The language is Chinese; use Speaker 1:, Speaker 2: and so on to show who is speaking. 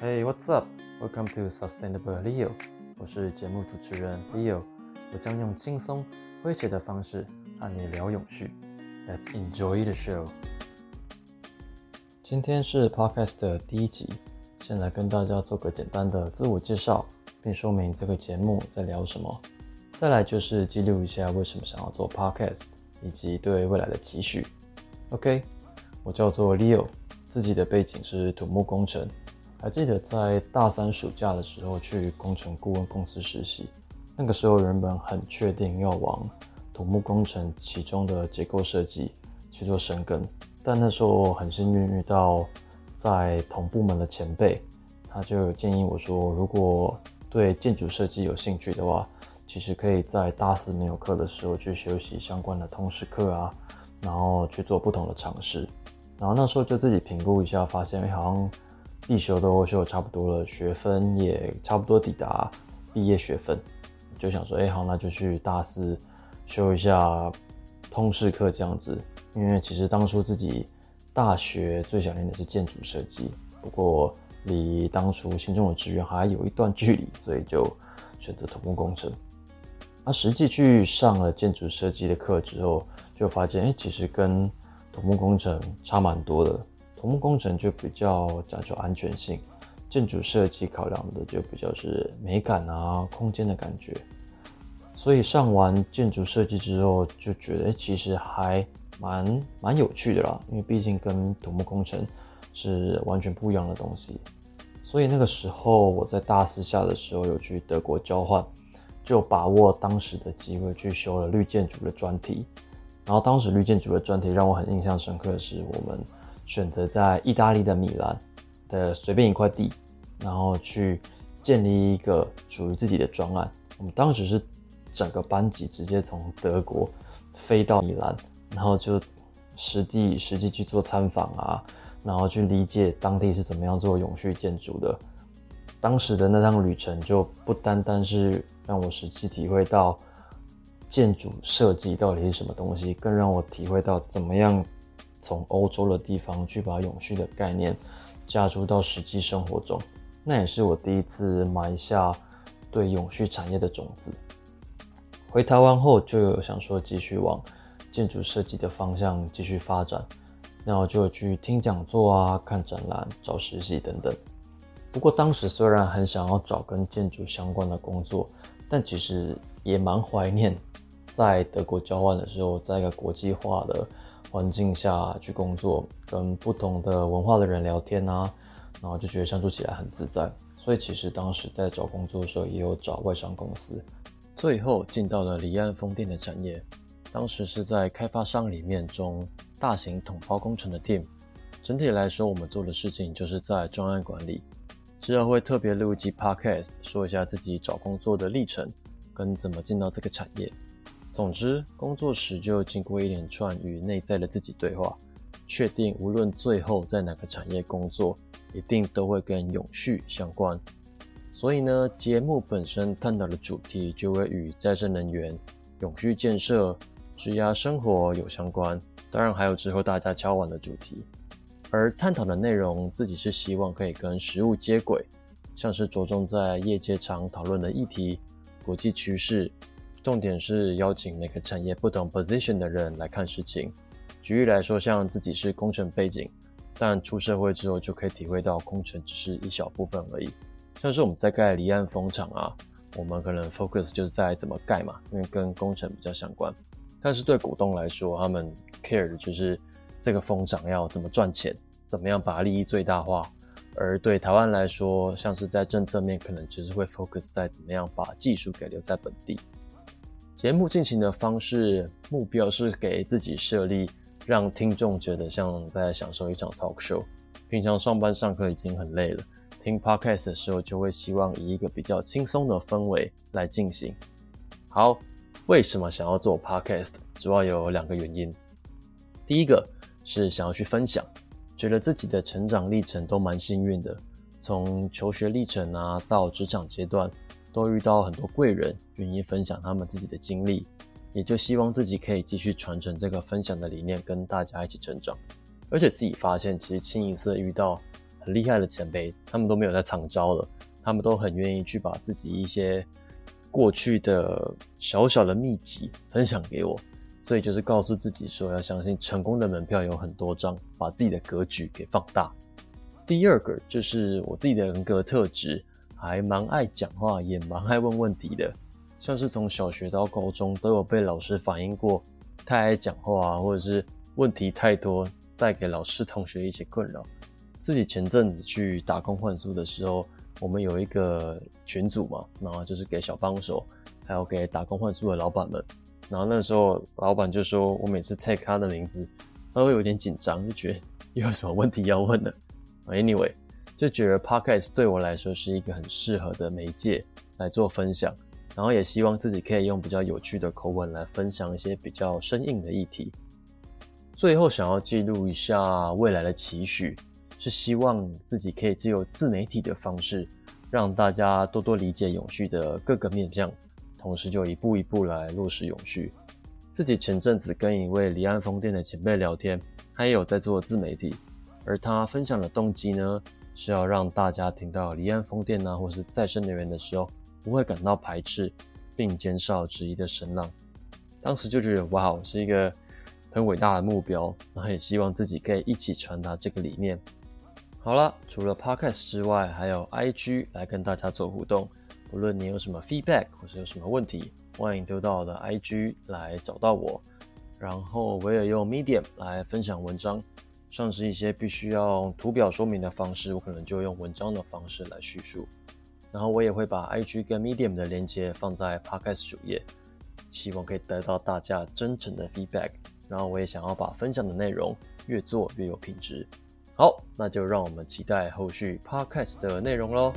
Speaker 1: Hey, what's up? Welcome to Sustainable Leo。我是节目主持人 Leo，我将用轻松诙谐的方式和你聊永续。Let's enjoy the show。今天是 Podcast 的第一集，先来跟大家做个简单的自我介绍，并说明这个节目在聊什么。再来就是记录一下为什么想要做 Podcast，以及对未来的期许。OK，我叫做 Leo，自己的背景是土木工程。还记得在大三暑假的时候去工程顾问公司实习，那个时候原本很确定要往土木工程其中的结构设计去做深耕，但那时候很幸运遇到在同部门的前辈，他就建议我说，如果对建筑设计有兴趣的话，其实可以在大四没有课的时候去学习相关的通识课啊，然后去做不同的尝试，然后那时候就自己评估一下，发现好像。必修都修差不多了，学分也差不多抵达毕业学分，就想说，哎，好，那就去大四修一下通识课这样子。因为其实当初自己大学最想念的是建筑设计，不过离当初心中的志愿还有一段距离，所以就选择土木工程。那实际去上了建筑设计的课之后，就发现，哎，其实跟土木工程差蛮多的。土木工程就比较讲究安全性，建筑设计考量的就比较是美感啊、空间的感觉。所以上完建筑设计之后，就觉得其实还蛮蛮有趣的啦，因为毕竟跟土木工程是完全不一样的东西。所以那个时候我在大四下的时候有去德国交换，就把握当时的机会去修了绿建筑的专题。然后当时绿建筑的专题让我很印象深刻的是我们。选择在意大利的米兰的随便一块地，然后去建立一个属于自己的专案。我们当时是整个班级直接从德国飞到米兰，然后就实际实际去做参访啊，然后去理解当地是怎么样做永续建筑的。当时的那趟旅程就不单单是让我实际体会到建筑设计到底是什么东西，更让我体会到怎么样。从欧洲的地方去把永续的概念加入到实际生活中，那也是我第一次埋下对永续产业的种子。回台湾后就有想说继续往建筑设计的方向继续发展，然后就去听讲座啊、看展览、找实习等等。不过当时虽然很想要找跟建筑相关的工作，但其实也蛮怀念在德国交换的时候，在一个国际化的。环境下去工作，跟不同的文化的人聊天啊，然后就觉得相处起来很自在。所以其实当时在找工作的时候，也有找外商公司。最后进到了离岸风电的产业，当时是在开发商里面中大型统包工程的 team。整体来说，我们做的事情就是在专案管理。之后会特别录一集 podcast，说一下自己找工作的历程，跟怎么进到这个产业。总之，工作时就经过一连串与内在的自己对话，确定无论最后在哪个产业工作，一定都会跟永续相关。所以呢，节目本身探讨的主题就会与再生能源、永续建设、质押生活有相关。当然，还有之后大家敲完的主题。而探讨的内容，自己是希望可以跟实物接轨，像是着重在业界常讨论的议题、国际趋势。重点是邀请每个产业不同 position 的人来看事情。举例来说，像自己是工程背景，但出社会之后就可以体会到工程只是一小部分而已。像是我们在盖离岸风场啊，我们可能 focus 就是在怎么盖嘛，因为跟工程比较相关。但是对股东来说，他们 care 的就是这个风场要怎么赚钱，怎么样把利益最大化。而对台湾来说，像是在政策面，可能只是会 focus 在怎么样把技术给留在本地。节目进行的方式目标是给自己设立，让听众觉得像在享受一场 talk show。平常上班上课已经很累了，听 podcast 的时候就会希望以一个比较轻松的氛围来进行。好，为什么想要做 podcast？主要有两个原因。第一个是想要去分享，觉得自己的成长历程都蛮幸运的，从求学历程啊到职场阶段。都遇到很多贵人，愿意分享他们自己的经历，也就希望自己可以继续传承这个分享的理念，跟大家一起成长。而且自己发现，其实清一色遇到很厉害的前辈，他们都没有在藏招了，他们都很愿意去把自己一些过去的小小的秘籍分享给我，所以就是告诉自己说，要相信成功的门票有很多张，把自己的格局给放大。第二个就是我自己的人格特质，还蛮爱讲话，也蛮爱问问题的，像是从小学到高中都有被老师反映过太爱讲话啊，或者是问题太多。带给老师同学一些困扰。自己前阵子去打工换宿的时候，我们有一个群组嘛，然后就是给小帮手，还有给打工换宿的老板们。然后那时候老板就说我每次 take 他的名字，他会有点紧张，就觉得 有什么问题要问的。Anyway，就觉得 podcast 对我来说是一个很适合的媒介来做分享，然后也希望自己可以用比较有趣的口吻来分享一些比较生硬的议题。最后想要记录一下未来的期许，是希望自己可以借由自媒体的方式，让大家多多理解永续的各个面向，同时就一步一步来落实永续。自己前阵子跟一位离岸风电的前辈聊天，他也有在做自媒体，而他分享的动机呢，是要让大家听到离岸风电啊，或是再生能源的时候，不会感到排斥，并减少质疑的声浪。当时就觉得哇，是一个。很伟大的目标，然后也希望自己可以一起传达这个理念。好了，除了 Podcast 之外，还有 IG 来跟大家做互动。不论你有什么 feedback 或是有什么问题，欢迎丢到我的 IG 来找到我。然后我也用 Medium 来分享文章，像是一些必须要图表说明的方式，我可能就用文章的方式来叙述。然后我也会把 IG 跟 Medium 的连接放在 Podcast 主页，希望可以得到大家真诚的 feedback。然后我也想要把分享的内容越做越有品质。好，那就让我们期待后续 podcast 的内容喽。